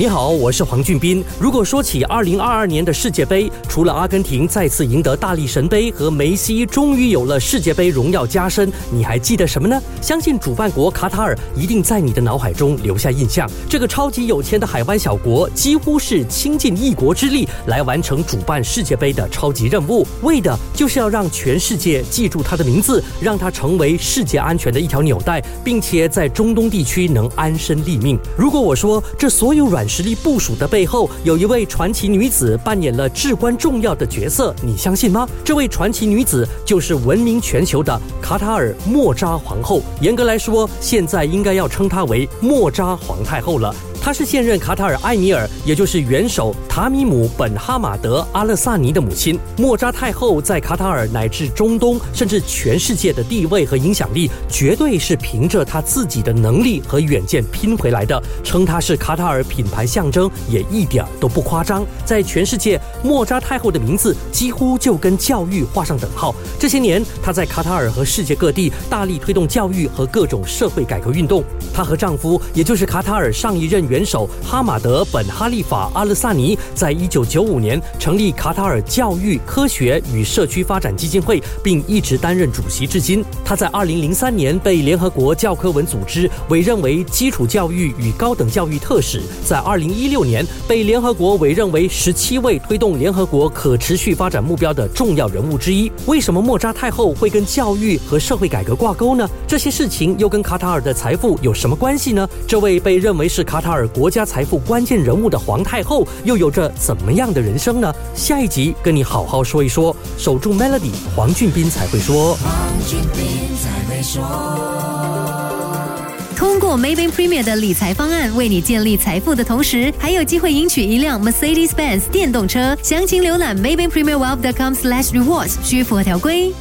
你好，我是黄俊斌。如果说起二零二二年的世界杯，除了阿根廷再次赢得大力神杯和梅西终于有了世界杯荣耀加身，你还记得什么呢？相信主办国卡塔尔一定在你的脑海中留下印象。这个超级有钱的海湾小国，几乎是倾尽一国之力来完成主办世界杯的超级任务，为的就是要让全世界记住他的名字，让他成为世界安全的一条纽带，并且在中东地区能安身立命。如果我说这所有软实力部署的背后，有一位传奇女子扮演了至关重要的角色，你相信吗？这位传奇女子就是闻名全球的卡塔尔莫扎皇后。严格来说，现在应该要称她为莫扎皇太后了。她是现任卡塔尔埃米尔，也就是元首塔米姆本哈马德阿勒萨尼的母亲。莫扎太后在卡塔尔乃至中东，甚至全世界的地位和影响力，绝对是凭着她自己的能力和远见拼回来的。称她是卡塔尔品牌象征，也一点都不夸张。在全世界，莫扎太后的名字几乎就跟教育画上等号。这些年，她在卡塔尔和世界各地大力推动教育和各种社会改革运动。她和丈夫，也就是卡塔尔上一任。元首哈马德本哈利法阿勒萨尼在一九九五年成立卡塔尔教育、科学与社区发展基金会，并一直担任主席至今。他在二零零三年被联合国教科文组织委任为基础教育与高等教育特使，在二零一六年被联合国委任为十七位推动联合国可持续发展目标的重要人物之一。为什么莫扎太后会跟教育和社会改革挂钩呢？这些事情又跟卡塔尔的财富有什么关系呢？这位被认为是卡塔尔。而国家财富关键人物的皇太后又有着怎么样的人生呢？下一集跟你好好说一说。守住 Melody，黄俊斌才会说。黄俊斌才会说通过 Maybank Premier 的理财方案，为你建立财富的同时，还有机会赢取一辆 Mercedes-Benz 电动车。详情浏览 Maybank Premier Wealth.com/slash rewards，需符合条规。